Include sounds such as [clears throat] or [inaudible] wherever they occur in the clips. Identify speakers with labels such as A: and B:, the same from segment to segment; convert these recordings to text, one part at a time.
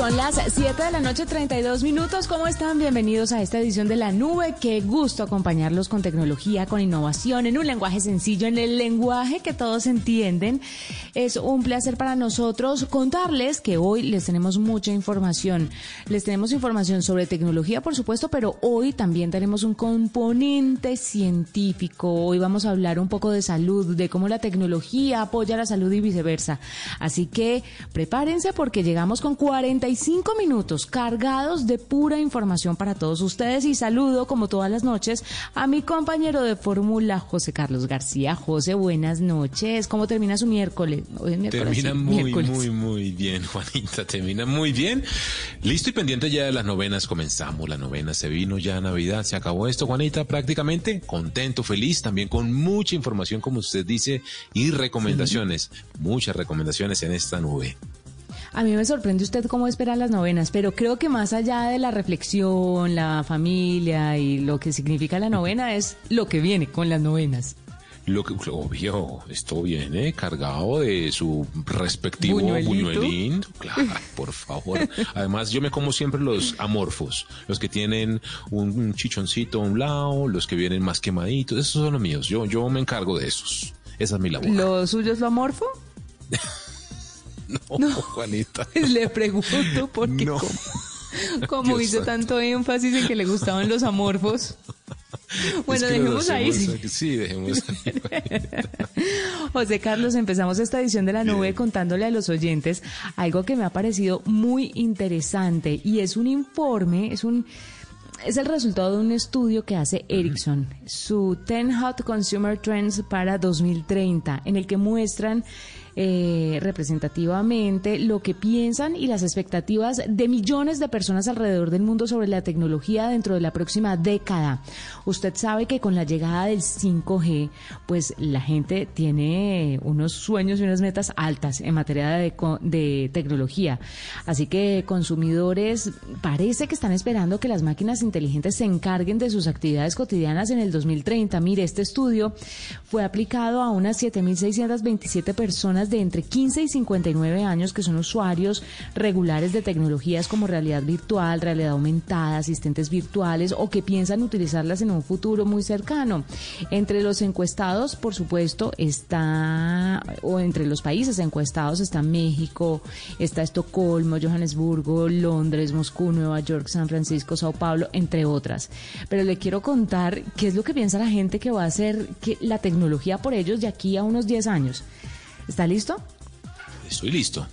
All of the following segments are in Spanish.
A: Son las 7 de la noche, 32 minutos. ¿Cómo están? Bienvenidos a esta edición de La Nube. Qué gusto acompañarlos con tecnología, con innovación, en un lenguaje sencillo, en el lenguaje que todos entienden. Es un placer para nosotros contarles que hoy les tenemos mucha información. Les tenemos información sobre tecnología, por supuesto, pero hoy también tenemos un componente científico. Hoy vamos a hablar un poco de salud, de cómo la tecnología apoya la salud y viceversa. Así que prepárense porque llegamos con 40 cinco minutos cargados de pura información para todos ustedes y saludo como todas las noches a mi compañero de fórmula José Carlos García. José, buenas noches. ¿Cómo termina su miércoles?
B: termina muy, muy, muy bien, [laughs] Juanita. Termina muy bien. Listo y pendiente ya de las novenas. Comenzamos la novena. Se vino ya Navidad. Se acabó esto, Juanita, prácticamente. Contento, feliz. También con mucha información, como usted dice, y recomendaciones. Muchas recomendaciones en esta nube.
A: A mí me sorprende usted cómo espera las novenas, pero creo que más allá de la reflexión, la familia y lo que significa la novena es lo que viene con las novenas.
B: Lo que, obvio, esto viene cargado de su respectivo buñuelín. Claro, por favor. Además, yo me como siempre los amorfos, los que tienen un, chichoncito a un lado, los que vienen más quemaditos, esos son los míos. Yo, yo me encargo de esos. Esa es mi labor.
A: ¿Lo suyo es lo amorfo? [laughs] [laughs]
B: No, Juanita. [laughs]
A: Le pregunto porque no. como, [laughs] hizo tanto énfasis en que le gustaban los amorfos. Bueno, dejemos ahí.
B: Sí, dejemos ahí.
A: José Carlos, empezamos esta edición de la nube contándole a los oyentes algo que me ha parecido muy interesante y es un informe, es un es el resultado de un estudio que hace Ericsson, su 10 Hot Consumer Trends para 2030, en el que muestran eh, representativamente lo que piensan y las expectativas de millones de personas alrededor del mundo sobre la tecnología dentro de la próxima década. Usted sabe que con la llegada del 5G, pues la gente tiene unos sueños y unas metas altas en materia de, de tecnología. Así que consumidores parece que están esperando que las máquinas inteligentes se encarguen de sus actividades cotidianas en el 2030. Mire, este estudio fue aplicado a unas 7.627 personas de entre 15 y 59 años que son usuarios regulares de tecnologías como realidad virtual, realidad aumentada, asistentes virtuales o que piensan utilizarlas en un futuro muy cercano. Entre los encuestados, por supuesto, está, o entre los países encuestados está México, está Estocolmo, Johannesburgo, Londres, Moscú, Nueva York, San Francisco, Sao Paulo, entre otras. Pero le quiero contar qué es lo que piensa la gente que va a hacer que la tecnología por ellos de aquí a unos 10 años. ¿Está listo?
B: Estoy listo.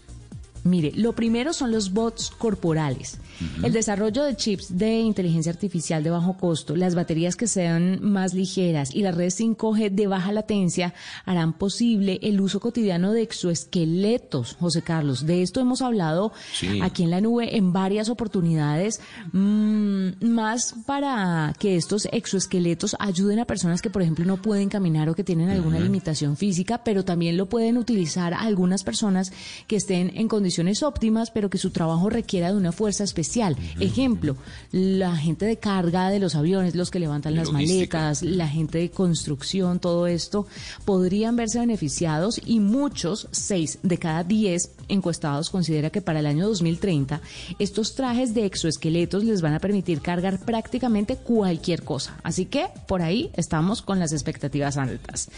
A: Mire, lo primero son los bots corporales. El desarrollo de chips de inteligencia artificial de bajo costo, las baterías que sean más ligeras y las redes 5G de baja latencia harán posible el uso cotidiano de exoesqueletos, José Carlos. De esto hemos hablado aquí en la nube en varias oportunidades, mm, más para que estos exoesqueletos ayuden a personas que, por ejemplo, no pueden caminar o que tienen alguna limitación física, pero también lo pueden utilizar algunas personas que estén en condiciones condiciones óptimas, pero que su trabajo requiera de una fuerza especial. Ejemplo, la gente de carga de los aviones, los que levantan las maletas, la gente de construcción, todo esto, podrían verse beneficiados y muchos, seis de cada diez encuestados, considera que para el año 2030 estos trajes de exoesqueletos les van a permitir cargar prácticamente cualquier cosa. Así que por ahí estamos con las expectativas altas.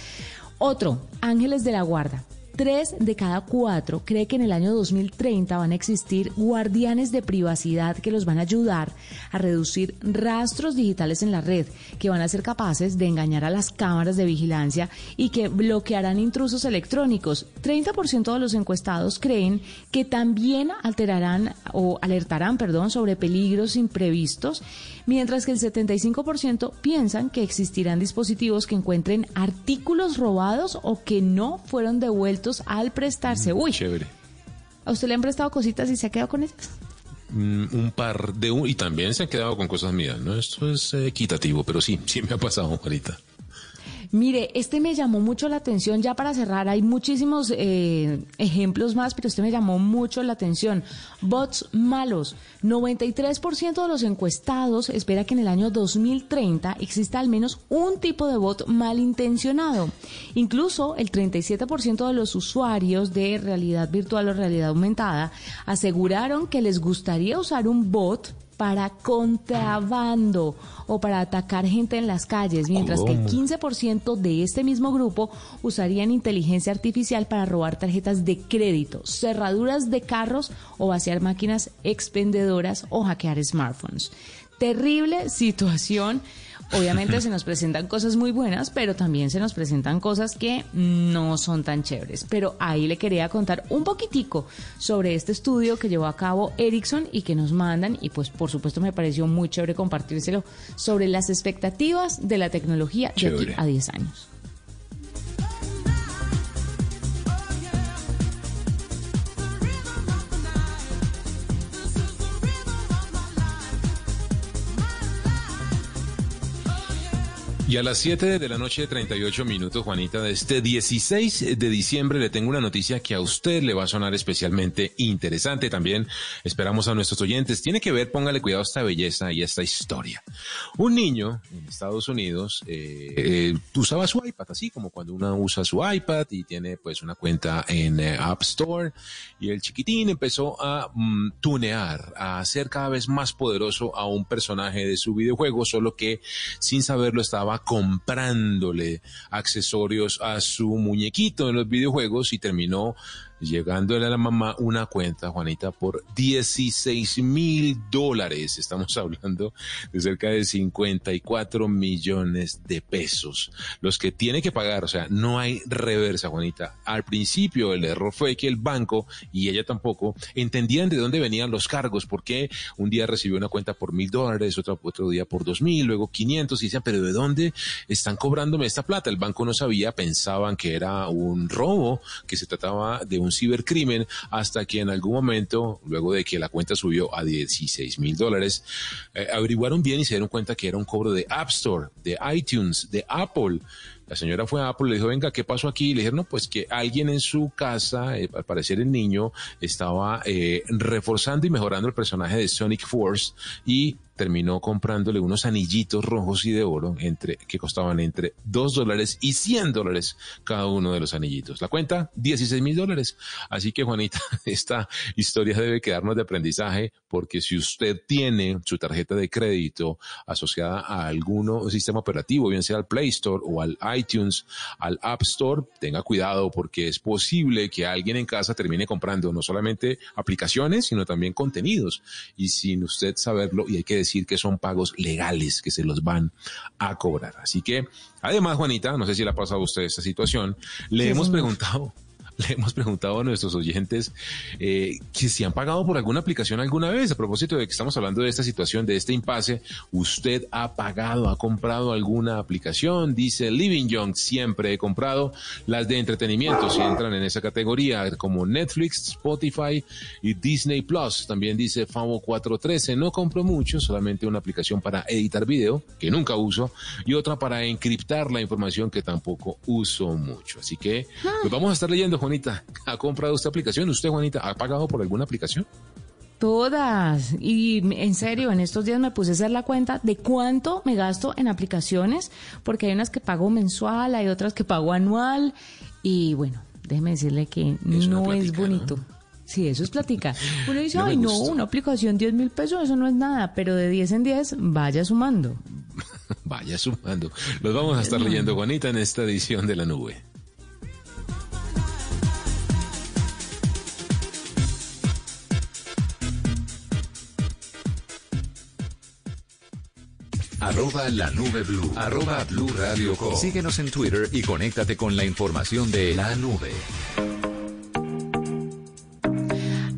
A: Otro, Ángeles de la Guarda. Tres de cada cuatro cree que en el año 2030 van a existir guardianes de privacidad que los van a ayudar a reducir rastros digitales en la red, que van a ser capaces de engañar a las cámaras de vigilancia y que bloquearán intrusos electrónicos. 30% de los encuestados creen que también alterarán o alertarán, perdón, sobre peligros imprevistos, mientras que el 75% piensan que existirán dispositivos que encuentren artículos robados o que no fueron devueltos al prestarse. Uy,
B: Chévere.
A: ¿a usted le han prestado cositas y se ha quedado con ellas?
B: Mm, un par de un, y también se han quedado con cosas mías, ¿no? Esto es equitativo, pero sí, sí me ha pasado ahorita.
A: Mire, este me llamó mucho la atención, ya para cerrar, hay muchísimos eh, ejemplos más, pero este me llamó mucho la atención. Bots malos. 93% de los encuestados espera que en el año 2030 exista al menos un tipo de bot malintencionado. Incluso el 37% de los usuarios de realidad virtual o realidad aumentada aseguraron que les gustaría usar un bot para contrabando o para atacar gente en las calles, mientras que el 15% de este mismo grupo usarían inteligencia artificial para robar tarjetas de crédito, cerraduras de carros o vaciar máquinas expendedoras o hackear smartphones. Terrible situación Obviamente se nos presentan cosas muy buenas, pero también se nos presentan cosas que no son tan chéveres. Pero ahí le quería contar un poquitico sobre este estudio que llevó a cabo Ericsson y que nos mandan, y pues por supuesto me pareció muy chévere compartírselo, sobre las expectativas de la tecnología de aquí a 10 años.
B: Y a las 7 de la noche, 38 minutos, Juanita, de este 16 de diciembre le tengo una noticia que a usted le va a sonar especialmente interesante. También esperamos a nuestros oyentes. Tiene que ver, póngale cuidado a esta belleza y esta historia. Un niño en Estados Unidos eh, eh, usaba su iPad, así como cuando uno usa su iPad y tiene pues una cuenta en eh, App Store. Y el chiquitín empezó a mm, tunear, a hacer cada vez más poderoso a un personaje de su videojuego, solo que sin saberlo estaba comprándole accesorios a su muñequito en los videojuegos y terminó llegándole a la mamá una cuenta, Juanita, por 16 mil dólares. Estamos hablando de cerca de 54 millones de pesos. Los que tiene que pagar, o sea, no hay reversa, Juanita. Al principio el error fue que el banco y ella tampoco entendían de dónde venían los cargos, porque un día recibió una cuenta por mil dólares, otro, otro día por dos mil, luego 500 y decían, pero ¿de dónde están cobrándome esta plata? El banco no sabía, pensaban que era un robo, que se trataba de un cibercrimen hasta que en algún momento, luego de que la cuenta subió a 16 mil dólares, eh, averiguaron bien y se dieron cuenta que era un cobro de App Store, de iTunes, de Apple. La señora fue a Apple y le dijo, venga, ¿qué pasó aquí? Y le dijeron, no, pues que alguien en su casa, eh, al parecer el niño, estaba eh, reforzando y mejorando el personaje de Sonic Force y terminó comprándole unos anillitos rojos y de oro entre, que costaban entre 2 dólares y 100 dólares cada uno de los anillitos. La cuenta, 16 mil dólares. Así que Juanita, [laughs] esta historia debe quedarnos de aprendizaje porque si usted tiene su tarjeta de crédito asociada a algún sistema operativo, bien sea al Play Store o al iTunes, al App Store, tenga cuidado porque es posible que alguien en casa termine comprando no solamente aplicaciones, sino también contenidos. Y sin usted saberlo, y hay que decir decir que son pagos legales que se los van a cobrar. Así que, además, Juanita, no sé si le ha pasado a usted esta situación, le hemos preguntado [laughs] le hemos preguntado a nuestros oyentes eh, que si han pagado por alguna aplicación alguna vez. A propósito de que estamos hablando de esta situación, de este impasse, ¿usted ha pagado, ha comprado alguna aplicación? Dice Living Young, siempre he comprado las de entretenimiento, si entran en esa categoría, como Netflix, Spotify y Disney Plus. También dice Favo 413, no compro mucho, solamente una aplicación para editar video, que nunca uso, y otra para encriptar la información que tampoco uso mucho. Así que, pues vamos a estar leyendo, Juanita, ¿ha comprado esta aplicación? ¿Usted, Juanita, ha pagado por alguna aplicación?
A: Todas. Y en serio, en estos días me puse a hacer la cuenta de cuánto me gasto en aplicaciones, porque hay unas que pago mensual, hay otras que pago anual. Y bueno, déjeme decirle que no es bonito. Sí, eso es platica. Uno dice, [laughs] ay, no, una aplicación 10 mil pesos, eso no es nada, pero de 10 en 10, vaya sumando. [laughs]
B: vaya sumando. Los vamos a estar leyendo, Juanita, en esta edición de la nube.
C: Arroba la nube blue. Arroba blue radio Síguenos en Twitter y conéctate con la información de la nube.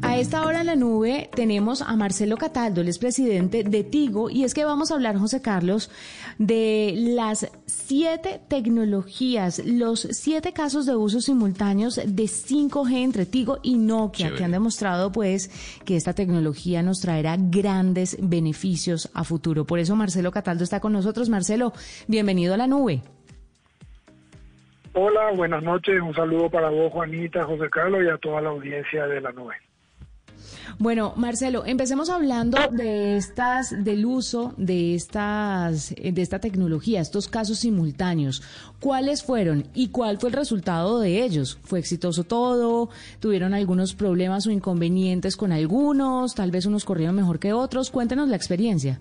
A: A esta hora en la nube tenemos a Marcelo Cataldo, el es presidente de Tigo, y es que vamos a hablar, José Carlos, de las siete tecnologías, los siete casos de uso simultáneos de 5G entre Tigo y Nokia, que han demostrado pues que esta tecnología nos traerá grandes beneficios a futuro. Por eso Marcelo Cataldo está con nosotros. Marcelo, bienvenido a la nube.
D: Hola, buenas noches. Un saludo para vos, Juanita, José Carlos y a toda la audiencia de la nube.
A: Bueno, Marcelo, empecemos hablando de estas, del uso de estas, de esta tecnología, estos casos simultáneos. ¿Cuáles fueron y cuál fue el resultado de ellos? ¿Fue exitoso todo? ¿Tuvieron algunos problemas o inconvenientes con algunos? Tal vez unos corrieron mejor que otros. Cuéntenos la experiencia.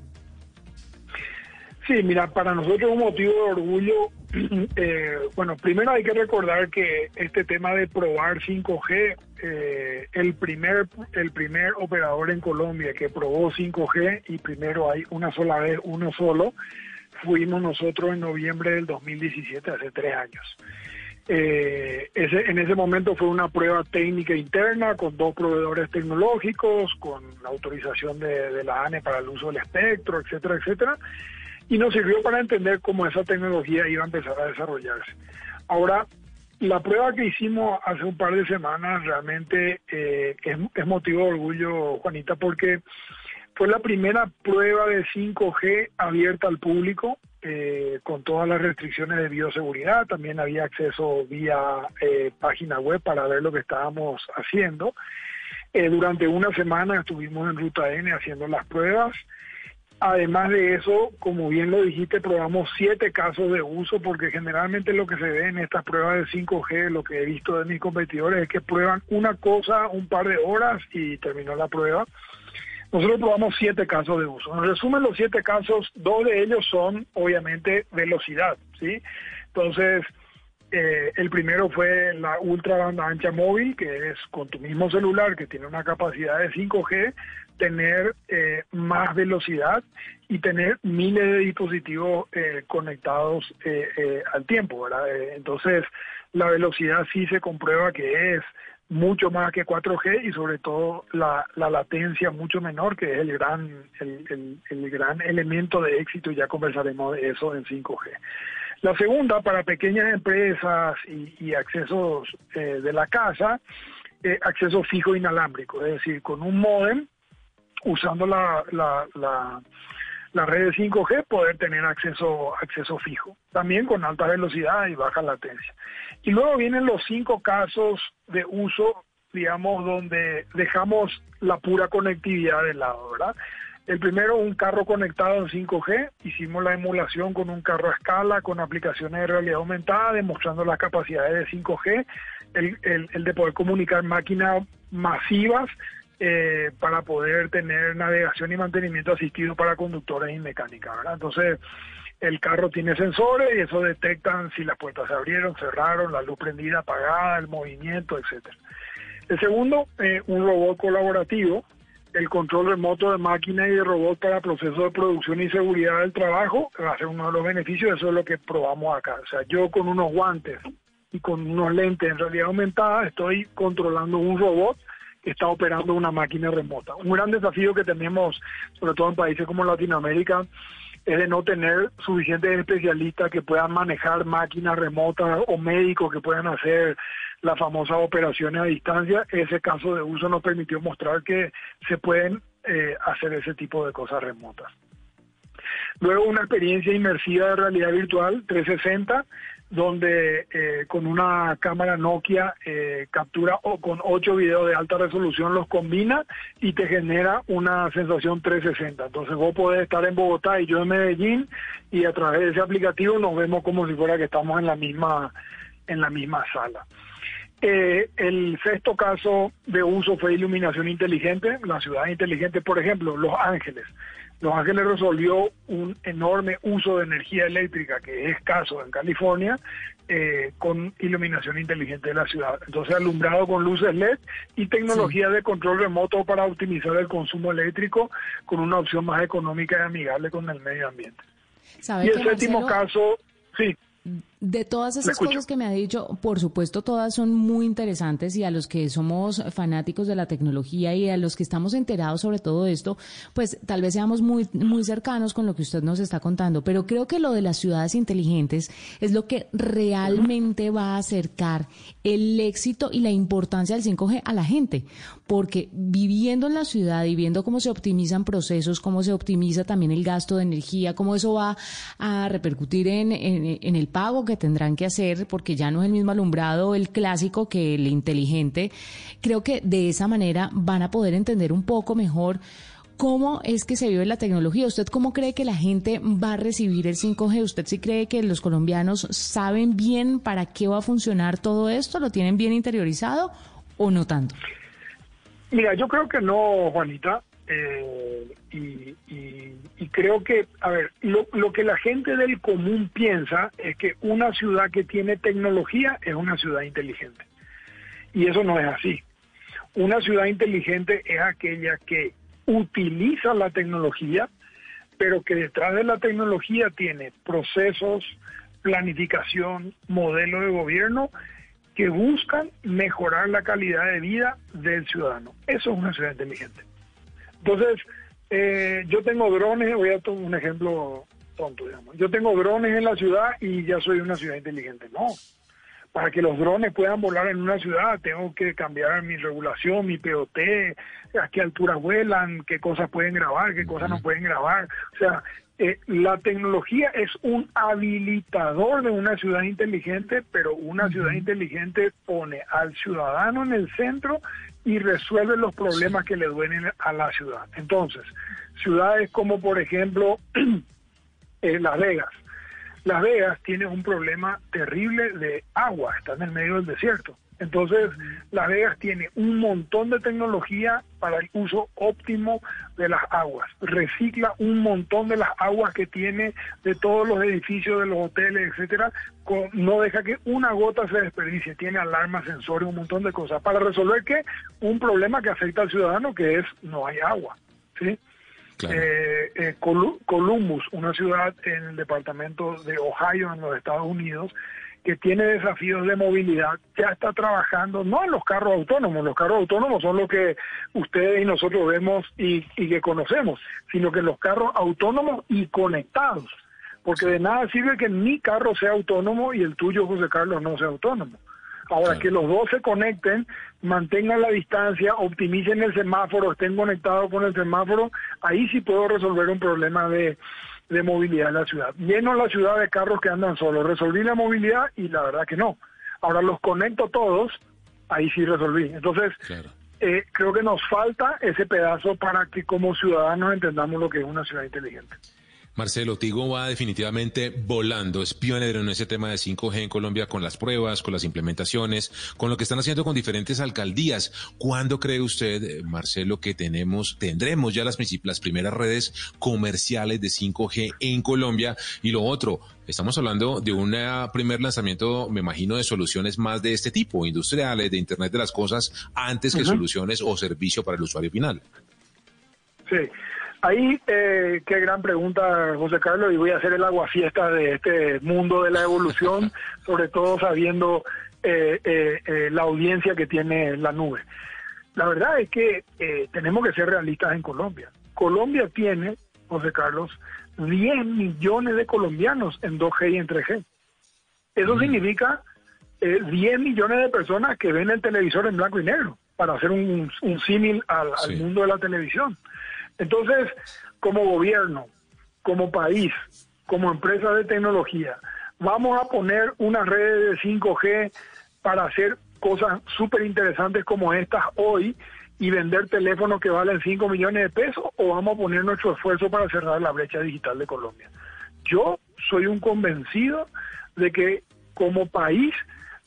D: Sí, mira, para nosotros es un motivo de orgullo. [clears throat] Eh, bueno, primero hay que recordar que este tema de probar 5G, eh, el primer el primer operador en Colombia que probó 5G y primero hay una sola vez, uno solo, fuimos nosotros en noviembre del 2017, hace tres años. Eh, ese, en ese momento fue una prueba técnica interna con dos proveedores tecnológicos, con la autorización de, de la ANE para el uso del espectro, etcétera, etcétera y nos sirvió para entender cómo esa tecnología iba a empezar a desarrollarse. Ahora, la prueba que hicimos hace un par de semanas realmente eh, es, motivo de orgullo, Juanita, porque fue la primera prueba de 5G abierta al público, eh, con todas las restricciones de bioseguridad. También había acceso vía eh, página web para ver lo que estábamos haciendo. durante una semana estuvimos en Ruta N haciendo las pruebas. Además de eso, como bien lo dijiste, probamos siete casos de uso porque generalmente lo que se ve en estas pruebas de 5G, lo que he visto de mis competidores es que prueban una cosa un par de horas y terminó la prueba. Nosotros probamos siete casos de uso. En resumen, los siete casos, dos de ellos son obviamente velocidad, ¿sí? Entonces, eh, el primero fue la ultra banda ancha móvil, que es con tu mismo celular, que tiene una capacidad de 5G, tener eh, más velocidad y tener miles de dispositivos eh, conectados al tiempo, ¿verdad? entonces, la velocidad sí se comprueba que es mucho más que 4G y sobre todo la, latencia mucho menor, que es el gran, el, gran elemento de éxito, ya conversaremos de eso en 5G. La segunda, para pequeñas empresas y, accesos eh, de la casa, eh, acceso fijo inalámbrico, es decir, con un modem, usando la, la, la, red de 5G, poder tener acceso, acceso fijo, también con alta velocidad y baja latencia. Y luego vienen los cinco casos de uso, digamos, donde dejamos la pura conectividad de lado, ¿verdad? El primero, un carro conectado en 5G. Hicimos la emulación con un carro a escala, con aplicaciones de realidad aumentada, demostrando las capacidades de 5G, el, de poder comunicar máquinas masivas eh, para poder tener navegación y mantenimiento asistido para conductores y mecánica. Entonces, el carro tiene sensores y eso detectan si las puertas se abrieron, cerraron, la luz prendida, apagada, el movimiento, etcétera. El segundo, eh, un robot colaborativo el control remoto de máquinas y de robots para procesos de producción y seguridad del trabajo va a ser uno de los beneficios, eso es lo que probamos acá. O sea, yo con unos guantes y con unos lentes en realidad aumentada estoy controlando un robot está operando una máquina remota. Un gran desafío que tenemos, sobre todo en países como Latinoamérica, es de no tener suficientes especialistas que puedan manejar máquinas remotas o médicos que puedan hacer las famosas operaciones a distancia. Ese caso de uso nos permitió mostrar que se pueden eh, hacer ese tipo de cosas remotas. Luego una experiencia inmersiva de realidad virtual 360 donde eh, con una cámara Nokia eh, captura o con ocho videos de alta resolución los combina y te genera una sensación 360. Entonces vos podés estar en Bogotá y yo en Medellín y a través de ese aplicativo nos vemos como si fuera que estamos en la misma en la misma sala. Eh, el sexto caso de uso fue iluminación inteligente, la ciudad inteligente, por ejemplo, Los Ángeles. Los Ángeles resolvió un enorme uso de energía eléctrica que es escaso en California eh, con iluminación inteligente de la ciudad. Entonces, alumbrado con luces LED y tecnología de control remoto para optimizar el consumo eléctrico con una opción más económica y amigable con el medio ambiente. y el séptimo caso, sí.
A: De todas esas cosas que me ha dicho, por supuesto, todas son muy interesantes y a los que somos fanáticos de la tecnología y a los que estamos enterados sobre todo esto, pues tal vez seamos muy, muy cercanos con lo que usted nos está contando. Pero creo que lo de las ciudades inteligentes es lo que realmente va a acercar el éxito y la importancia del 5G a la gente. Porque viviendo en la ciudad y viendo cómo se optimizan procesos, cómo se optimiza también el gasto de energía, cómo eso va a repercutir en, en, en el pago que tendrán que hacer, porque ya no es el mismo alumbrado el clásico que el inteligente, creo que de esa manera van a poder entender un poco mejor ¿Cómo es que se vive la tecnología? ¿Usted cómo cree que la gente va a recibir el 5G? ¿Usted sí cree que los colombianos saben bien para qué va a funcionar todo esto? ¿Lo tienen bien interiorizado o no tanto?
D: Mira, yo creo que no, Juanita. Eh, y, creo que, a ver, lo, lo, que la gente del común piensa es que una ciudad que tiene tecnología es una ciudad inteligente. Y eso no es así. Una ciudad inteligente es aquella que utiliza la tecnología, pero que detrás de la tecnología tiene procesos, planificación, modelo de gobierno que buscan mejorar la calidad de vida del ciudadano. Eso es una ciudad inteligente. Entonces, eh, yo tengo drones, voy a tomar un ejemplo tonto, digamos. Yo tengo drones en la ciudad y ya soy una ciudad inteligente. No. Para que los drones puedan volar en una ciudad, tengo que cambiar mi regulación, mi POT, a qué altura vuelan, qué cosas pueden grabar, qué cosas no pueden grabar. O sea, eh, la tecnología es un habilitador de una ciudad inteligente, pero una ciudad inteligente pone al ciudadano en el centro y resuelve los problemas que le duelen a la ciudad. Entonces, ciudades como por ejemplo [clears throat] eh, Las Vegas. Las Vegas tiene un problema terrible de agua, está en el medio del desierto. Entonces, Las Vegas tiene un montón de tecnología para el uso óptimo de las aguas. Recicla un montón de las aguas que tiene de todos los edificios, de los hoteles, etcétera. no deja que una gota se desperdicie. Tiene alarmas, sensores, un montón de cosas. Para resolver qué? Un problema que afecta al ciudadano, que es no hay agua. ¿sí? Eh, eh, Columbus, una ciudad en el departamento de Ohio, en los Estados Unidos, que tiene desafíos de movilidad, ya está trabajando, no en los carros autónomos, los carros autónomos son los que ustedes y nosotros vemos y, que conocemos, sino que los carros autónomos y conectados, porque de nada sirve que mi carro sea autónomo y el tuyo, José Carlos, no sea autónomo. Ahora, que los dos se conecten, mantengan la distancia, optimicen el semáforo, estén conectados con el semáforo, ahí sí puedo resolver un problema de, de movilidad en la ciudad. Lleno la ciudad de carros que andan solos. Resolví la movilidad y la verdad que no. Ahora los conecto todos, ahí sí resolví. Entonces, eh, creo que nos falta ese pedazo para que como ciudadanos entendamos lo que es una ciudad inteligente.
B: Marcelo, Tigo va definitivamente volando, es pionero en ese tema de 5G en Colombia con las pruebas, con las implementaciones, con lo que están haciendo con diferentes alcaldías. ¿Cuándo cree usted, eh, Marcelo, que tenemos, tendremos ya las, las primeras redes comerciales de 5G en Colombia? Y lo otro, estamos hablando de un primer lanzamiento, me imagino, de soluciones más de este tipo, industriales, de Internet de las Cosas, antes que soluciones o servicio para el usuario final.
D: Sí. Ahí, eh, qué gran pregunta, José Carlos, y voy a hacer el aguafiesta de este mundo de la evolución, [laughs] sobre todo sabiendo eh, eh, la audiencia que tiene la nube. La verdad es que tenemos que ser realistas en Colombia. Colombia tiene, José Carlos, 10 millones de colombianos en 2G y en 3G. Eso significa 10 millones de personas que ven el televisor en blanco y negro, para hacer un, símil al mundo de la televisión. Entonces, como gobierno, como país, como empresa de tecnología, vamos a poner una red de 5G para hacer cosas súper interesantes como estas hoy y vender teléfonos que valen 5 millones de pesos o vamos a poner nuestro esfuerzo para cerrar la brecha digital de Colombia. Yo soy un convencido de que como país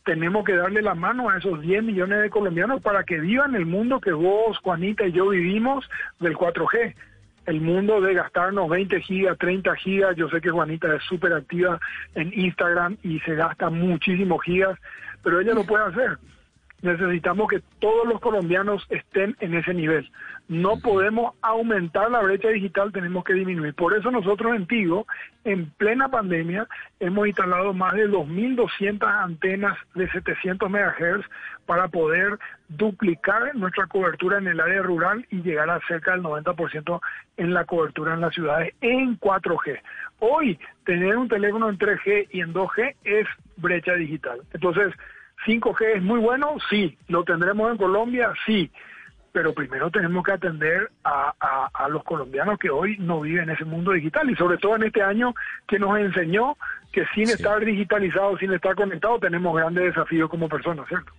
D: tenemos que darle la mano a esos 10 millones de colombianos para que vivan el mundo que vos, Juanita y yo vivimos del 4G. El mundo de gastarnos 20 gigas, 30 gigas. Yo sé que Juanita es súper activa en Instagram y se gasta muchísimos gigas, pero ella lo puede hacer necesitamos que todos los colombianos estén en ese nivel. No podemos aumentar la brecha digital, tenemos que disminuir. Por eso nosotros en Tigo, en plena pandemia, hemos instalado más de 2.200 antenas de 700 MHz para poder duplicar nuestra cobertura en el área rural y llegar a cerca del 90% en la cobertura en las ciudades en 4G. Hoy, tener un teléfono en 3G y en 2G es brecha digital. Entonces, 5G es muy bueno, sí. ¿Lo tendremos en Colombia? Sí. Pero primero tenemos que atender a, los colombianos que hoy no viven en ese mundo digital y sobre todo en este año que nos enseñó que sin estar digitalizado, sin estar conectado, tenemos grandes desafíos como personas, ¿cierto?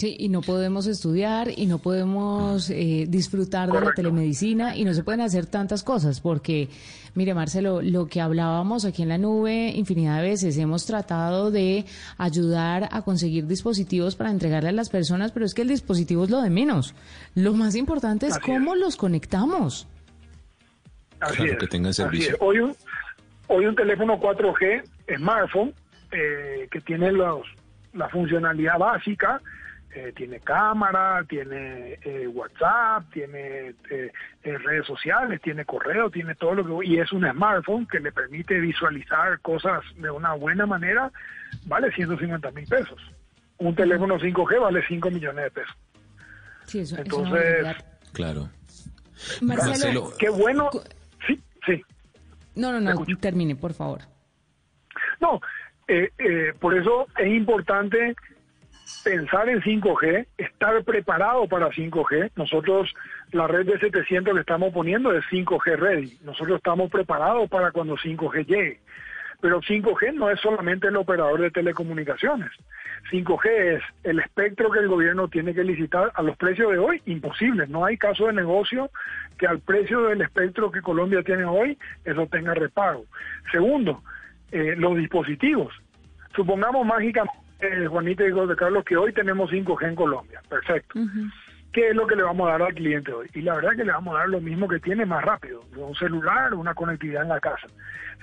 A: Sí, y no podemos estudiar y no podemos eh, disfrutar de la telemedicina y no se pueden hacer tantas cosas porque, mire Marcelo, lo que hablábamos aquí en la nube infinidad de veces, hemos tratado de ayudar a conseguir dispositivos para entregarle a las personas, pero es que el dispositivo es lo de menos. Lo más importante es cómo los conectamos.
D: Así que tengan servicio. Hoy, un, hoy un teléfono 4G, smartphone, eh, que tiene los, la funcionalidad básica, eh, tiene cámara, tiene eh, WhatsApp, tiene eh, redes sociales, tiene correo, tiene todo lo que... Y es un smartphone que le permite visualizar cosas de una buena manera, vale 150 mil pesos. Un teléfono 5G vale 5 millones de pesos.
A: Sí, eso, Entonces...
B: claro.
A: Marcelo,
D: qué bueno... Sí, sí.
A: No, no, no, termine, por favor.
D: No, por eso es importante pensar en 5G, estar preparado para 5G. Nosotros, la red de 700 que estamos poniendo es 5G ready. Nosotros estamos preparados para cuando 5G llegue. Pero 5G no es solamente el operador de telecomunicaciones. 5G es el espectro que el gobierno tiene que licitar a los precios de hoy, imposible. No hay caso de negocio que al precio del espectro que Colombia tiene hoy, eso tenga repago. Segundo, eh, los dispositivos. Supongamos mágicamente eh, Juanita y José Carlos, que hoy tenemos 5G en Colombia. Perfecto. ¿Qué es lo que le vamos a dar al cliente hoy? Y la verdad es que le vamos a dar lo mismo que tiene más rápido, un celular, una conectividad en la casa.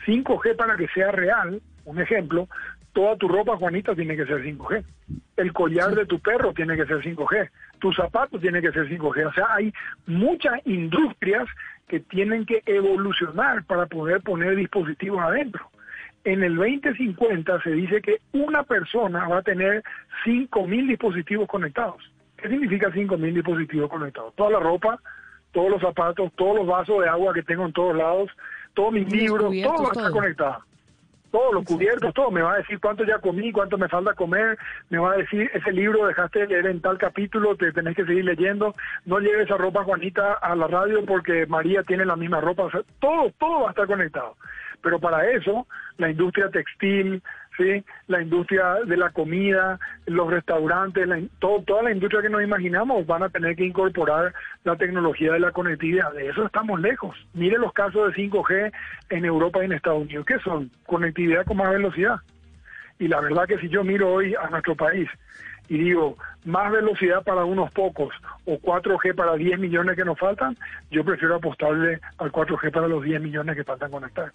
D: 5G para que sea real, un ejemplo, toda tu ropa, Juanita, tiene que ser 5G. El collar de tu perro tiene que ser 5G. Tus zapatos tiene que ser 5G. O sea, hay muchas industrias que tienen que evolucionar para poder poner dispositivos adentro en el 2050 se dice que una persona va a tener 5.000 dispositivos conectados. ¿Qué significa 5.000 dispositivos conectados? Toda la ropa, todos los zapatos, todos los vasos de agua que tengo en todos lados, todos mis libros, todo va a estar conectado. Todos los cubiertos, todo. Me va a decir cuánto ya comí, cuánto me falta comer. Me va a decir, ese libro dejaste de leer en tal capítulo, te tenés que seguir leyendo. No lleves esa ropa, Juanita, a la radio porque María tiene la misma ropa. todo, todo va a estar conectado. Pero para eso, la industria textil, ¿sí? la industria de la comida, los restaurantes, toda la industria que nos imaginamos van a tener que incorporar la tecnología de la conectividad. De eso estamos lejos. Mire los casos de 5G en Europa y en Estados Unidos. ¿Qué son? Conectividad con más velocidad. Y la verdad que si yo miro hoy a nuestro país y digo, más velocidad para unos pocos o 4G para 10 millones que nos faltan, yo prefiero apostarle al 4G para los 10 millones que faltan conectar.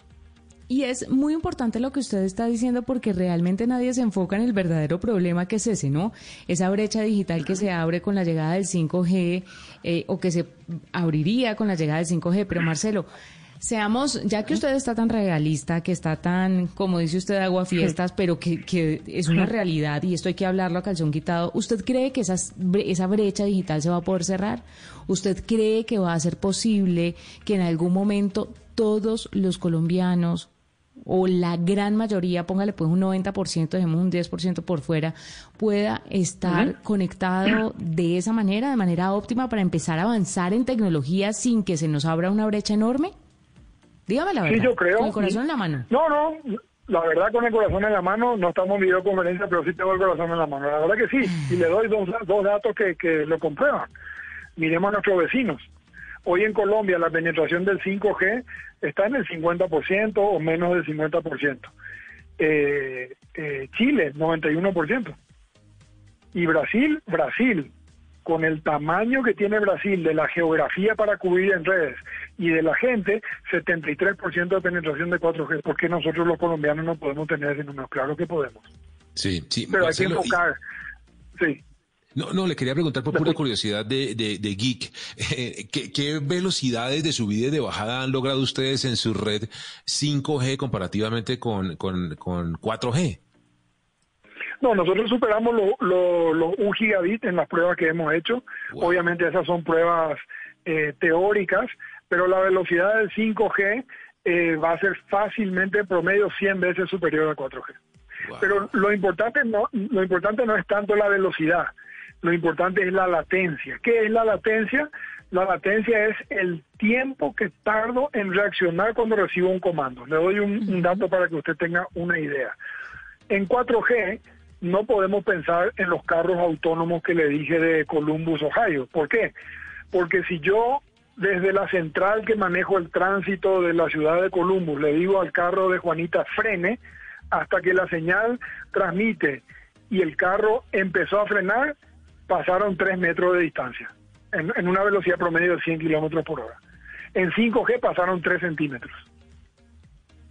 A: Y es muy importante lo que usted está diciendo porque realmente nadie se enfoca en el verdadero problema que es ese, ¿no? Esa brecha digital que se abre con la llegada del 5G eh, o que se abriría con la llegada del 5G. Pero Marcelo, seamos, ya que usted está tan realista, que está tan, como dice usted, agua fiestas, pero que, que, es una realidad y esto hay que hablarlo a calzón quitado, ¿usted cree que esas, esa brecha digital se va a poder cerrar? ¿Usted cree que va a ser posible que en algún momento todos los colombianos o la gran mayoría, póngale pues un 90%, dejemos un 10% por fuera, pueda estar conectado de esa manera, de manera óptima, para empezar a avanzar en tecnología sin que se nos abra una brecha enorme? Dígame la verdad.
D: Sí, yo creo.
A: Con el corazón en la mano.
D: No, no, la verdad con el corazón en la mano, no estamos en videoconferencia, pero sí tengo el corazón en la mano. La verdad que sí, y le doy dos, dos datos que, que lo comprueban. Miremos a nuestros vecinos. Hoy en Colombia la penetración del 5G está en el 50% o menos del 50%. Eh, eh, Chile, 91%. Y Brasil, Brasil, con el tamaño que tiene Brasil de la geografía para cubrir en redes y de la gente, 73% de penetración de 4G. ¿Por qué nosotros los colombianos no podemos tener ese número? Claro que podemos.
B: Sí, sí.
D: Pero hay que enfocar. Sí.
B: No, no, le quería preguntar por pura curiosidad de, de, Geek, eh, ¿qué, velocidades de subida y de bajada han logrado ustedes en su red 5G comparativamente con, con, con 4G?
D: No, nosotros superamos los lo, 1 gigabit en las pruebas que hemos hecho. Obviamente esas son pruebas eh, teóricas, pero la velocidad del 5G eh, va a ser fácilmente promedio 100 veces superior a 4G. Pero lo importante no lo importante no es tanto la velocidad, lo importante es la latencia. ¿Qué es la latencia? La latencia es el tiempo que tardo en reaccionar cuando recibo un comando. Le doy un dato para que usted tenga una idea. En 4G no podemos pensar en los carros autónomos que le dije de Columbus, Ohio. ¿Por qué? Porque si yo desde la central que manejo el tránsito de la ciudad de Columbus le digo al carro de Juanita frene hasta que la señal transmite y el carro empezó a frenar, pasaron tres metros de distancia en, en una velocidad promedio de 100 kilómetros por hora. En 5G pasaron 3 centímetros.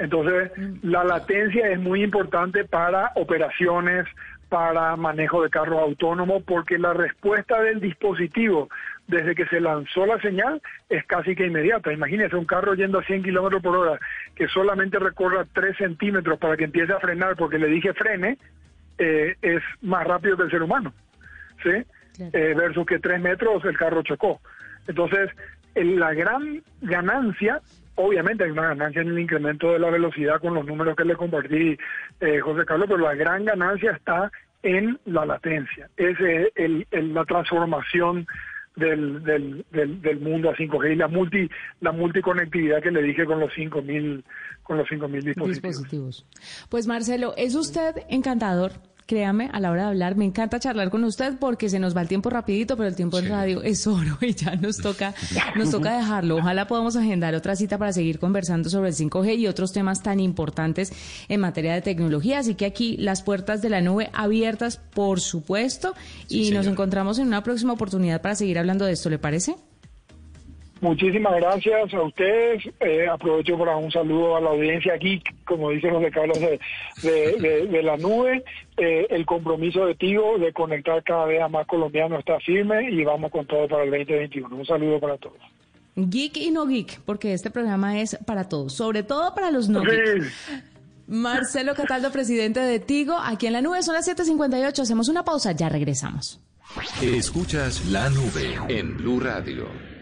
D: Entonces, la latencia es muy importante para operaciones, para manejo de carros autónomos, porque la respuesta del dispositivo desde que se lanzó la señal es casi que inmediata. Imagínese un carro yendo a 100 kilómetros por hora que solamente recorra 3 centímetros para que empiece a frenar porque le dije frene, eh, es más rápido que el ser humano, ¿sí? Eh, versus que 3 metros el carro chocó. Entonces, la gran ganancia obviamente hay una ganancia en el incremento de la velocidad con los números que le compartí, eh, José Carlos, pero la gran ganancia está en la latencia, es el, la transformación del, del, del, mundo a 5G y la multi la multiconectividad que le dije con los 5000 con los 5000 dispositivos. dispositivos.
A: Pues Marcelo, es usted encantador créame, a la hora de hablar, me encanta charlar con usted porque se nos va el tiempo rapidito, pero el tiempo en radio es oro y ya nos toca, nos toca dejarlo. Ojalá podamos agendar otra cita para seguir conversando sobre el 5G y otros temas tan importantes en materia de tecnología. Así que aquí las puertas de la nube abiertas, por supuesto, y nos encontramos en una próxima oportunidad para seguir hablando de esto, ¿le parece?
D: Muchísimas gracias a ustedes. Eh, aprovecho para un saludo a la audiencia aquí, como dicen los de Carlos de, de, la nube. Eh, el compromiso de Tigo de conectar cada vez a más colombianos está firme y vamos con todo para el 2021. Un saludo para todos.
A: Geek y no geek, porque este programa es para todos, sobre todo para los no geek. Marcelo Cataldo, presidente de Tigo, aquí en la nube son las 7:58. Hacemos una pausa, ya regresamos.
C: Escuchas la nube en Blue Radio.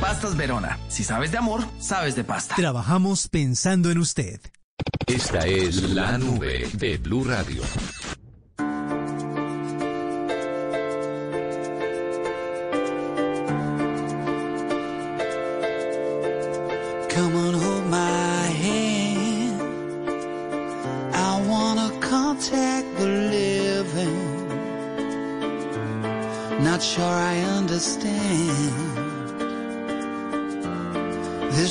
E: Pastas Verona. Si sabes de amor, sabes de pasta.
F: Trabajamos pensando en usted.
C: Esta es la nube de Blue Radio.
G: Come on, hold my hand. I wanna contact the living. Not sure I understand.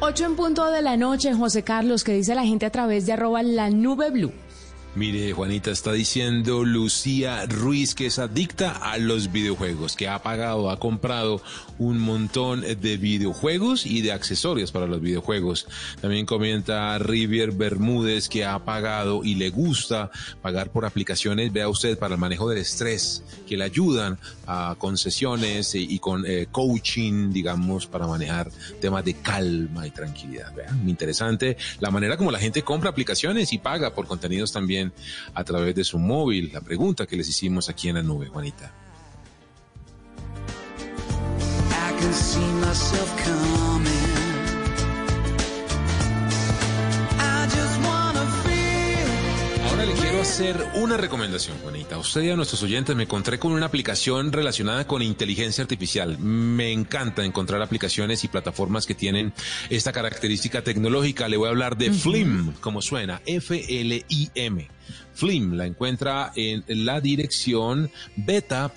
A: 8 en punto de la noche, José Carlos, que dice la gente a través de arroba la nube blue.
B: Mire, Juanita, está diciendo Lucía Ruiz que es adicta a los videojuegos, que ha pagado, ha comprado un montón de videojuegos y de accesorios para los videojuegos. También comenta Rivier Bermúdez que ha pagado y le gusta pagar por aplicaciones, vea usted, para el manejo del estrés, que le ayudan a concesiones y, con eh, coaching, digamos, para manejar temas de calma y tranquilidad. Vean, interesante la manera como la gente compra aplicaciones y paga por contenidos también a través de su móvil. La pregunta que les hicimos aquí en la nube, Juanita. Quiero hacer una recomendación, Juanita. Usted y a nuestros oyentes me encontré con una aplicación relacionada con inteligencia artificial. Me encanta encontrar aplicaciones y plataformas que tienen esta característica tecnológica. Le voy a hablar de Flim, como suena, F-L-I-M. Flim la encuentra en la dirección beta.flim.ai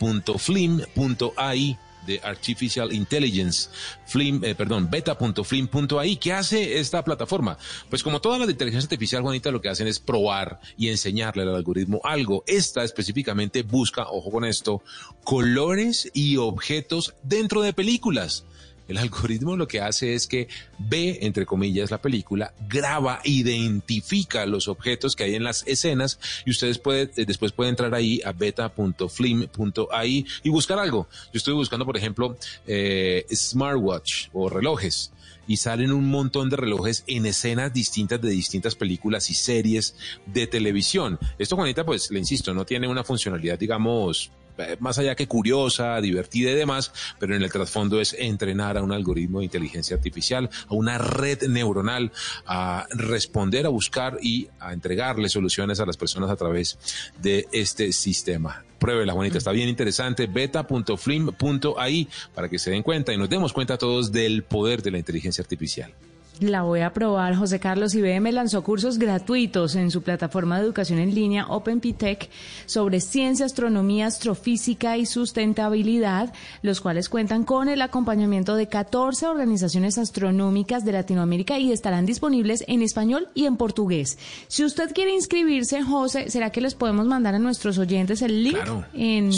B: de Artificial Intelligence, Flim, eh, perdón, beta.flim.ai. ¿Qué hace esta plataforma? Pues como todas las de inteligencia artificial, Juanita, lo que hacen es probar y enseñarle al algoritmo algo. Esta específicamente busca, ojo con esto, colores y objetos dentro de películas. El algoritmo lo que hace es que ve, entre comillas, la película, graba, identifica los objetos que hay en las escenas y ustedes pueden, eh, después pueden entrar ahí a beta.flim.ai y buscar algo. Yo estoy buscando, por ejemplo, eh, smartwatch o relojes y salen un montón de relojes en escenas distintas de distintas películas y series de televisión. Esto, Juanita, pues le insisto, no tiene una funcionalidad, digamos, más allá que curiosa, divertida y demás, pero en el trasfondo es entrenar a un algoritmo de inteligencia artificial, a una red neuronal, a responder, a buscar y a entregarle soluciones a las personas a través de este sistema. Pruébela, Juanita, está bien interesante. beta.flim.ai para que se den cuenta y nos demos cuenta todos del poder de la inteligencia artificial.
A: La voy a probar. José Carlos IBM lanzó cursos gratuitos en su plataforma de educación en línea OpenPTech sobre ciencia, astronomía, astrofísica y sustentabilidad, los cuales cuentan con el acompañamiento de 14 organizaciones astronómicas de Latinoamérica y estarán disponibles en español y en portugués. Si usted quiere inscribirse, José, ¿será que les podemos mandar a nuestros oyentes el link en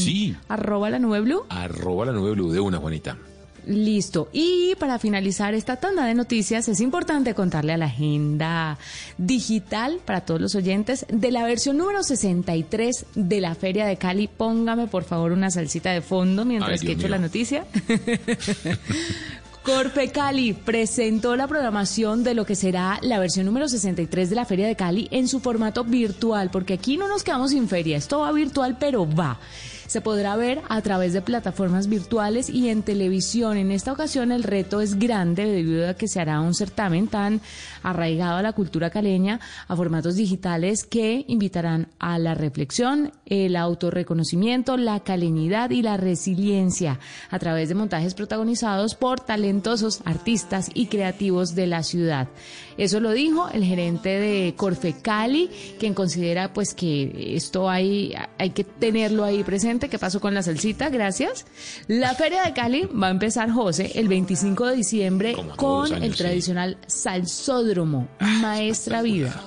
A: arroba la nube blue?
B: Arroba la nube blue de una, Juanita.
A: Listo. Y para finalizar esta tanda de noticias, es importante contarle a la agenda digital para todos los oyentes de la versión número 63 de la Feria de Cali. Póngame por favor una salsita de fondo mientras que echo la noticia. [laughs] Corpe Cali presentó la programación de lo que será la versión número 63 de la Feria de Cali en su formato virtual, porque aquí no nos quedamos sin feria, esto va virtual, pero va se podrá ver a través de plataformas virtuales y en televisión. En esta ocasión el reto es grande debido a que se hará un certamen tan arraigado a la cultura caleña, a formatos digitales que invitarán a la reflexión, el autorreconocimiento, la caleñidad y la resiliencia a través de montajes protagonizados por talentosos artistas y creativos de la ciudad. Eso lo dijo el gerente de Corfecali, quien considera pues que esto hay, hay que tenerlo ahí presente. ¿Qué pasó con la salsita? Gracias. La Feria de Cali va a empezar, José, el 25 de diciembre con el tradicional salsódromo, Maestra Vida.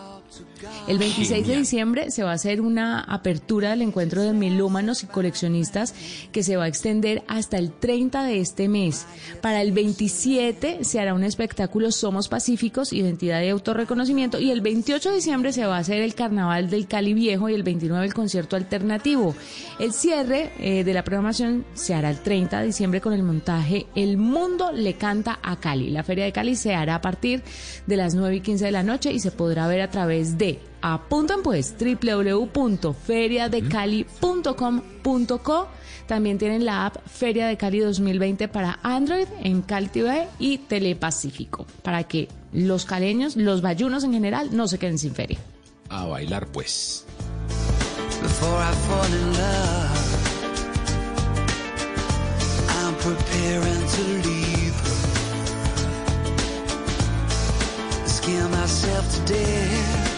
A: El 26 de diciembre se va a hacer una apertura del encuentro de melómanos y coleccionistas que se va a extender hasta el 30 de este mes. Para el 27 se hará un espectáculo Somos Pacíficos, Identidad y Autorreconocimiento y el 28 de diciembre se va a hacer el Carnaval del Cali Viejo y el 29 el concierto alternativo. El cierre eh, de la programación se hará el 30 de diciembre con el montaje El Mundo le canta a Cali. La Feria de Cali se hará a partir de las 9 y 15 de la noche y se podrá ver a través de Apuntan pues www.feriadecali.com.co. También tienen la app Feria de Cali 2020 para Android en Cali TV y Telepacífico, para que los caleños, los bayunos en general, no se queden sin feria.
B: A bailar pues. myself to death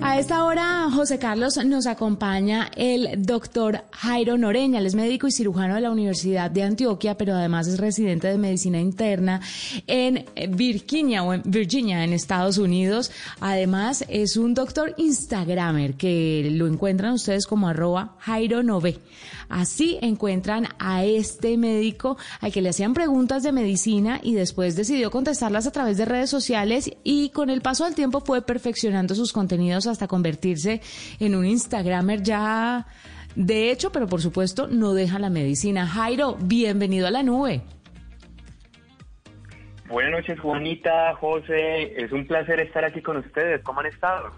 A: A esta hora, José Carlos, nos acompaña el doctor Jairo Noreña. Él es médico y cirujano de la Universidad de Antioquia, pero además es residente de medicina interna en Virginia o en Virginia, en Estados Unidos. Además, es un doctor Instagramer que lo encuentran ustedes como arroba Jairo Nove. Así encuentran a este médico al que le hacían preguntas de medicina y después decidió contestarlas a través de redes sociales y con el paso del tiempo fue perfeccionando sus contenidos hasta convertirse en un Instagramer ya de hecho, pero por supuesto no deja la medicina. Jairo, bienvenido a la nube.
H: Buenas noches, Juanita, José. Es un placer estar aquí con ustedes. ¿Cómo han estado?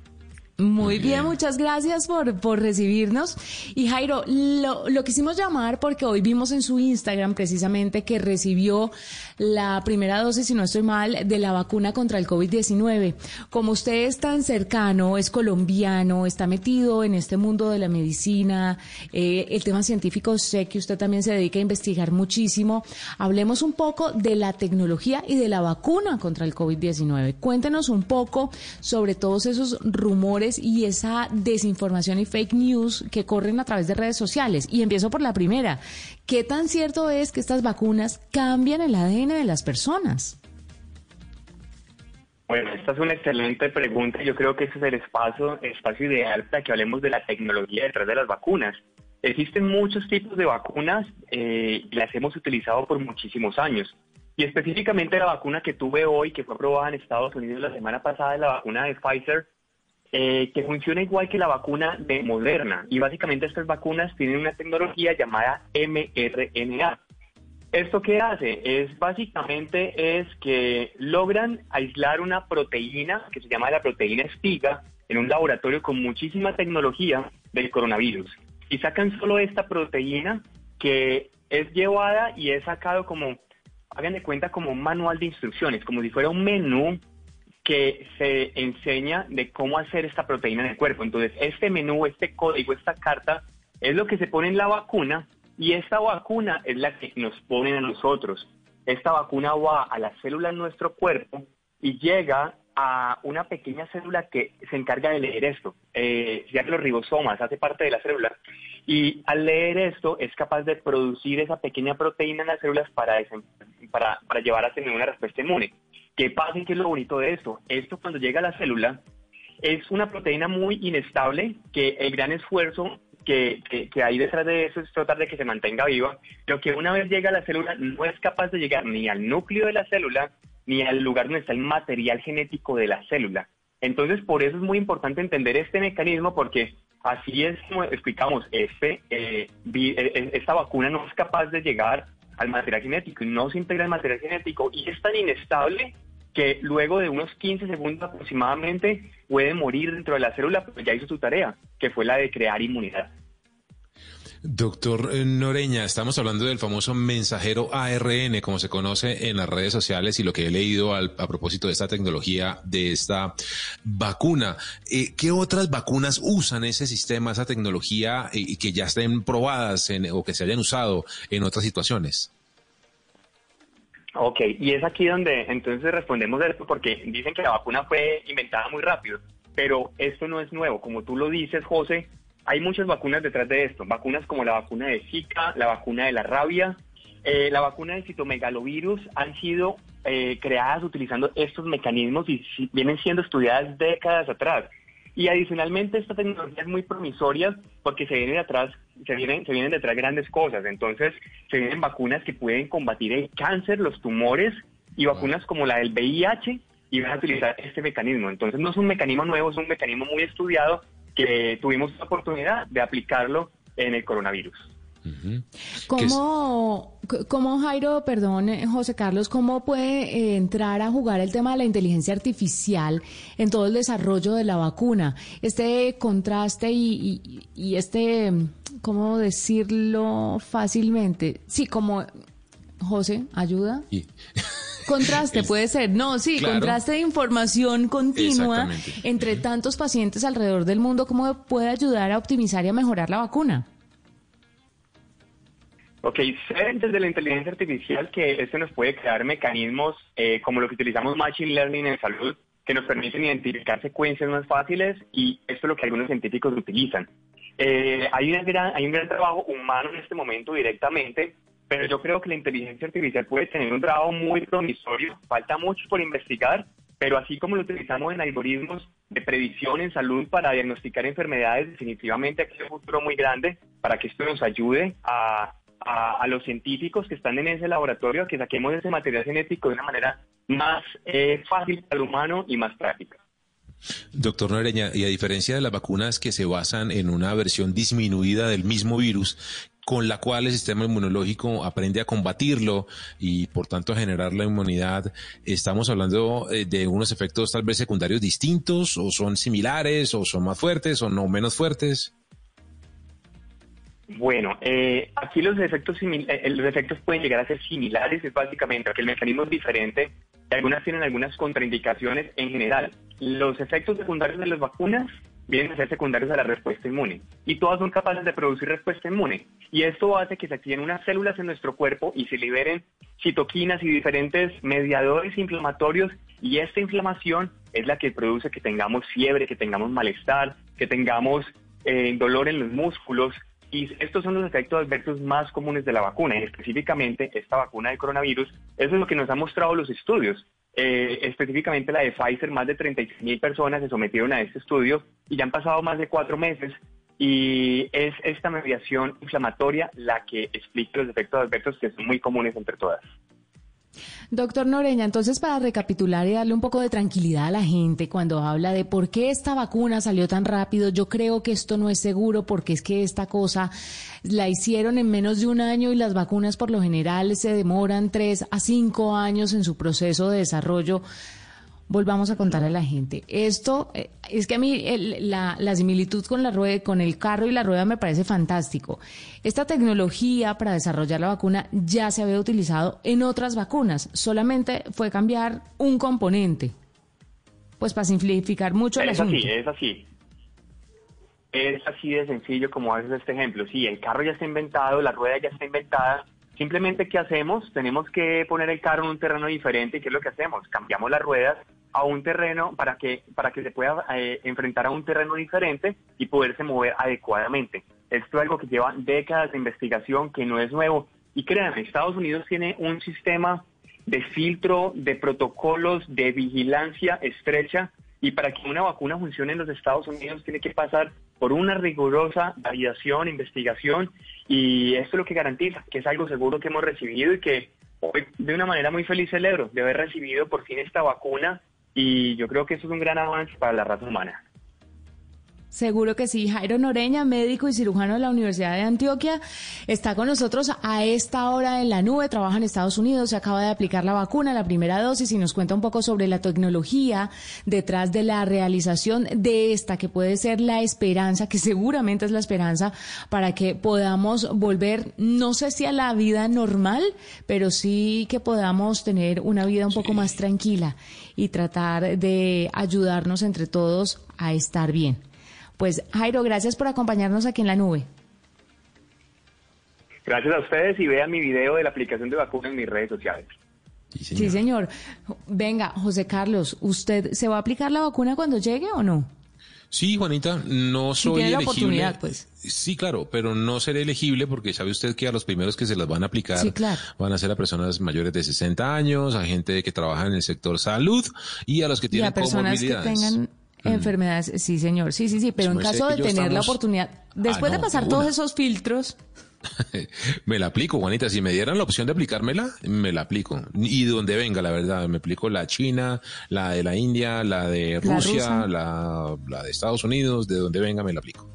A: Muy bien, muchas gracias por, por recibirnos. Y Jairo, lo, lo quisimos llamar porque hoy vimos en su Instagram precisamente que recibió la primera dosis, si no estoy mal, de la vacuna contra el COVID-19. Como usted es tan cercano, es colombiano, está metido en este mundo de la medicina, eh, el tema científico, sé que usted también se dedica a investigar muchísimo. Hablemos un poco de la tecnología y de la vacuna contra el COVID-19. Cuéntenos un poco sobre todos esos rumores y esa desinformación y fake news que corren a través de redes sociales. Y empiezo por la primera. ¿Qué tan cierto es que estas vacunas cambian el ADN de las personas?
H: Bueno, esta es una excelente pregunta. Yo creo que ese es el espacio, espacio ideal para que hablemos de la tecnología detrás de las vacunas. Existen muchos tipos de vacunas eh, y las hemos utilizado por muchísimos años. Y específicamente la vacuna que tuve hoy, que fue aprobada en Estados Unidos la semana pasada, la vacuna de Pfizer, eh, que funciona igual que la vacuna de Moderna. Y básicamente estas vacunas tienen una tecnología llamada mRNA. ¿Esto qué hace? Es básicamente es que logran aislar una proteína que se llama la proteína espiga en un laboratorio con muchísima tecnología del coronavirus. Y sacan solo esta proteína que es llevada y es sacado como, hagan de cuenta, como un manual de instrucciones, como si fuera un menú que se enseña de cómo hacer esta proteína en el cuerpo. Entonces, este menú, este código, esta carta, es lo que se pone en la vacuna y esta vacuna es la que nos ponen a nosotros. Esta vacuna va a la célula en nuestro cuerpo y llega a una pequeña célula que se encarga de leer esto. Eh, ya los ribosomas hace parte de la célula. Y al leer esto es capaz de producir esa pequeña proteína en las células para, para, para llevar a tener una respuesta inmune. ¿Qué pasa qué es lo bonito de esto? Esto cuando llega a la célula es una proteína muy inestable que el gran esfuerzo que, que, hay detrás de eso es tratar de que se mantenga viva, pero que una vez llega a la célula no es capaz de llegar ni al núcleo de la célula ni al lugar donde está el material genético de la célula. Entonces, por eso es muy importante entender este mecanismo porque así es como explicamos, este, eh, eh, esta vacuna no es capaz de llegar al material genético y no se integra el material genético y es tan inestable que luego de unos 15 segundos aproximadamente puede morir dentro de la célula, pero ya hizo su tarea, que fue la de crear inmunidad.
B: Doctor eh, Noreña, estamos hablando del famoso mensajero ARN, como se conoce en las redes sociales y lo que he leído a propósito de esta tecnología, de esta vacuna. Eh, ¿Qué otras vacunas usan ese sistema, esa tecnología y, que ya estén probadas o que se hayan usado en otras situaciones?
H: Ok, y es aquí donde entonces respondemos de esto porque dicen que la vacuna fue inventada muy rápido, pero esto no es nuevo. Como tú lo dices, José, hay muchas vacunas detrás de esto. Vacunas como la vacuna de Zika, la vacuna de la rabia, eh, la vacuna del citomegalovirus han sido eh, creadas utilizando estos mecanismos y vienen siendo estudiadas décadas atrás. Y adicionalmente esta tecnología es muy promisoria porque se vienen atrás, se vienen, se vienen detrás grandes cosas. Entonces, se vienen vacunas que pueden combatir el cáncer, los tumores y vacunas como la del VIH y van a utilizar este mecanismo. Entonces, no es un mecanismo nuevo, es un mecanismo muy estudiado que tuvimos la oportunidad de aplicarlo en el coronavirus.
A: ¿Cómo, Jairo, perdón, eh, José Carlos, cómo puede eh, entrar a jugar el tema de la inteligencia artificial en todo el desarrollo de la vacuna? Este contraste y, este, ¿cómo decirlo fácilmente? Sí, como, José, ayuda. Contraste, [laughs] puede ser. No, sí, contraste de información continua entre tantos pacientes alrededor del mundo, ¿cómo puede ayudar a optimizar y a mejorar la vacuna?
H: Ok, sé desde la inteligencia artificial que esto nos puede crear mecanismos eh, como lo que utilizamos Machine Learning en salud, que nos permiten identificar secuencias más fáciles y esto es lo que algunos científicos utilizan. Eh, hay, una gran, hay un gran trabajo humano en este momento directamente, pero yo creo que la inteligencia artificial puede tener un trabajo muy promisorio, falta mucho por investigar, pero así como lo utilizamos en algoritmos de predicción en salud para diagnosticar enfermedades, definitivamente aquí hay un futuro muy grande para que esto nos ayude a, a, los científicos que están en ese laboratorio a que saquemos ese material genético de una manera más eh, fácil para el humano y más práctica.
B: Doctor Noreña, y a diferencia de las vacunas que se basan en una versión disminuida del mismo virus, con la cual el sistema inmunológico aprende a combatirlo y por tanto a generar la inmunidad. Estamos hablando eh, de unos efectos tal vez secundarios distintos o son similares o son más fuertes o no menos fuertes.
H: Bueno, eh, aquí los efectos, eh, los efectos pueden llegar a ser similares, es básicamente que el mecanismo es diferente y algunas tienen algunas contraindicaciones en general. Los efectos secundarios de las vacunas vienen a ser secundarios a la respuesta inmune. Y todas son capaces de producir respuesta inmune. Y esto hace que se activen unas células en nuestro cuerpo y se liberen citoquinas y diferentes mediadores inflamatorios. Y esta inflamación es la que produce que tengamos fiebre, que tengamos malestar, que tengamos eh, dolor en los músculos. Y estos son los efectos adversos más comunes de la vacuna, y específicamente esta vacuna de coronavirus. Eso es lo que nos han mostrado los estudios. Eh, específicamente la de Pfizer, más de 36 mil personas se sometieron a este estudio y ya han pasado más de cuatro meses y es esta mediación inflamatoria la que explica los efectos adversos que son muy comunes entre todas.
A: Doctor Noreña, entonces para recapitular y darle un poco de tranquilidad a la gente cuando habla de por qué esta vacuna salió tan rápido, yo creo que esto no es seguro porque es que esta cosa la hicieron en menos de un año y las vacunas por lo general se demoran tres a cinco años en su proceso de desarrollo volvamos a contar a la gente. Esto eh, es que a mí la, similitud con la rueda, con el carro y la rueda me parece fantástico. Esta tecnología para desarrollar la vacuna ya se había utilizado en otras vacunas, solamente fue cambiar un componente. Pues para simplificar mucho el
H: es
A: asunto.
H: Así, es así. Es así de sencillo como haces este ejemplo. Sí, el carro ya está inventado, la rueda ya está inventada, Simplemente, ¿qué hacemos? Tenemos que poner el carro en un terreno diferente. ¿Y qué es lo que hacemos? Cambiamos las ruedas a un terreno para que, para que se pueda eh, enfrentar a un terreno diferente y poderse mover adecuadamente. Esto es algo que lleva décadas de investigación, que no es nuevo. Y créanme, Estados Unidos tiene un sistema de filtro, de protocolos, de vigilancia estrecha y para que una vacuna funcione en los Estados Unidos tiene que pasar por una rigurosa validación, investigación y esto es lo que garantiza que es algo seguro que hemos recibido y que hoy de una manera muy feliz celebro de haber recibido por fin esta vacuna y yo creo que eso es un gran avance para la raza humana.
A: Seguro que sí. Jairo Noreña, médico y cirujano de la Universidad de Antioquia, está con nosotros a esta hora en la nube, trabaja en Estados Unidos, se acaba de aplicar la vacuna, la primera dosis, y nos cuenta un poco sobre la tecnología detrás de la realización de esta, que puede ser la esperanza, que seguramente es la esperanza para que podamos volver, no sé si a la vida normal, pero sí que podamos tener una vida un poco más tranquila y tratar de ayudarnos entre todos a estar bien. Pues Jairo, gracias por acompañarnos aquí en la nube.
H: Gracias a ustedes y vean mi video de la aplicación de vacuna en mis redes sociales.
A: Sí señor. Venga, José Carlos, ¿usted se va a aplicar la vacuna cuando llegue o no?
B: Sí, Juanita, no soy
A: tiene
B: elegible.
A: La oportunidad, pues.
B: Sí, claro, pero no seré elegible porque sabe usted que a los primeros que se las van a aplicar van a ser a personas mayores de 60 años, a gente que trabaja en el sector salud y a los que tienen y a
A: personas que tengan Enfermedades, sí, señor, sí, sí, sí, pero en caso de tener la oportunidad, después de pasar todos esos filtros. [laughs]
B: me la aplico, Juanita. Si me dieran la opción de aplicármela, me la aplico. Y donde venga, la verdad. Me aplico la China, la de la India, la de Rusia, la, la, de Estados Unidos, de donde venga, me la aplico.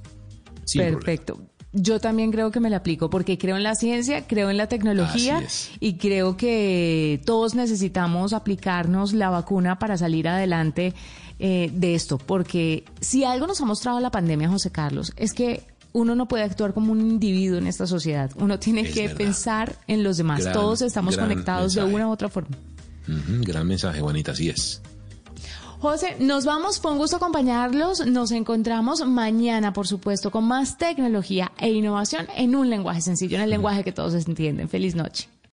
A: Perfecto. Yo también creo que me la aplico porque creo en la ciencia, creo en la tecnología y creo que todos necesitamos aplicarnos la vacuna para salir adelante eh, de esto, porque si algo nos ha mostrado la pandemia, José Carlos, es que uno no puede actuar como un individuo en esta sociedad, uno tiene que pensar en los demás, todos estamos conectados de una u otra forma.
B: gran mensaje, Juanita, así es.
A: José, nos vamos, fue un gusto acompañarlos. Nos encontramos mañana, por supuesto, con más tecnología e innovación en un lenguaje sencillo, en el lenguaje que todos entienden. Feliz noche.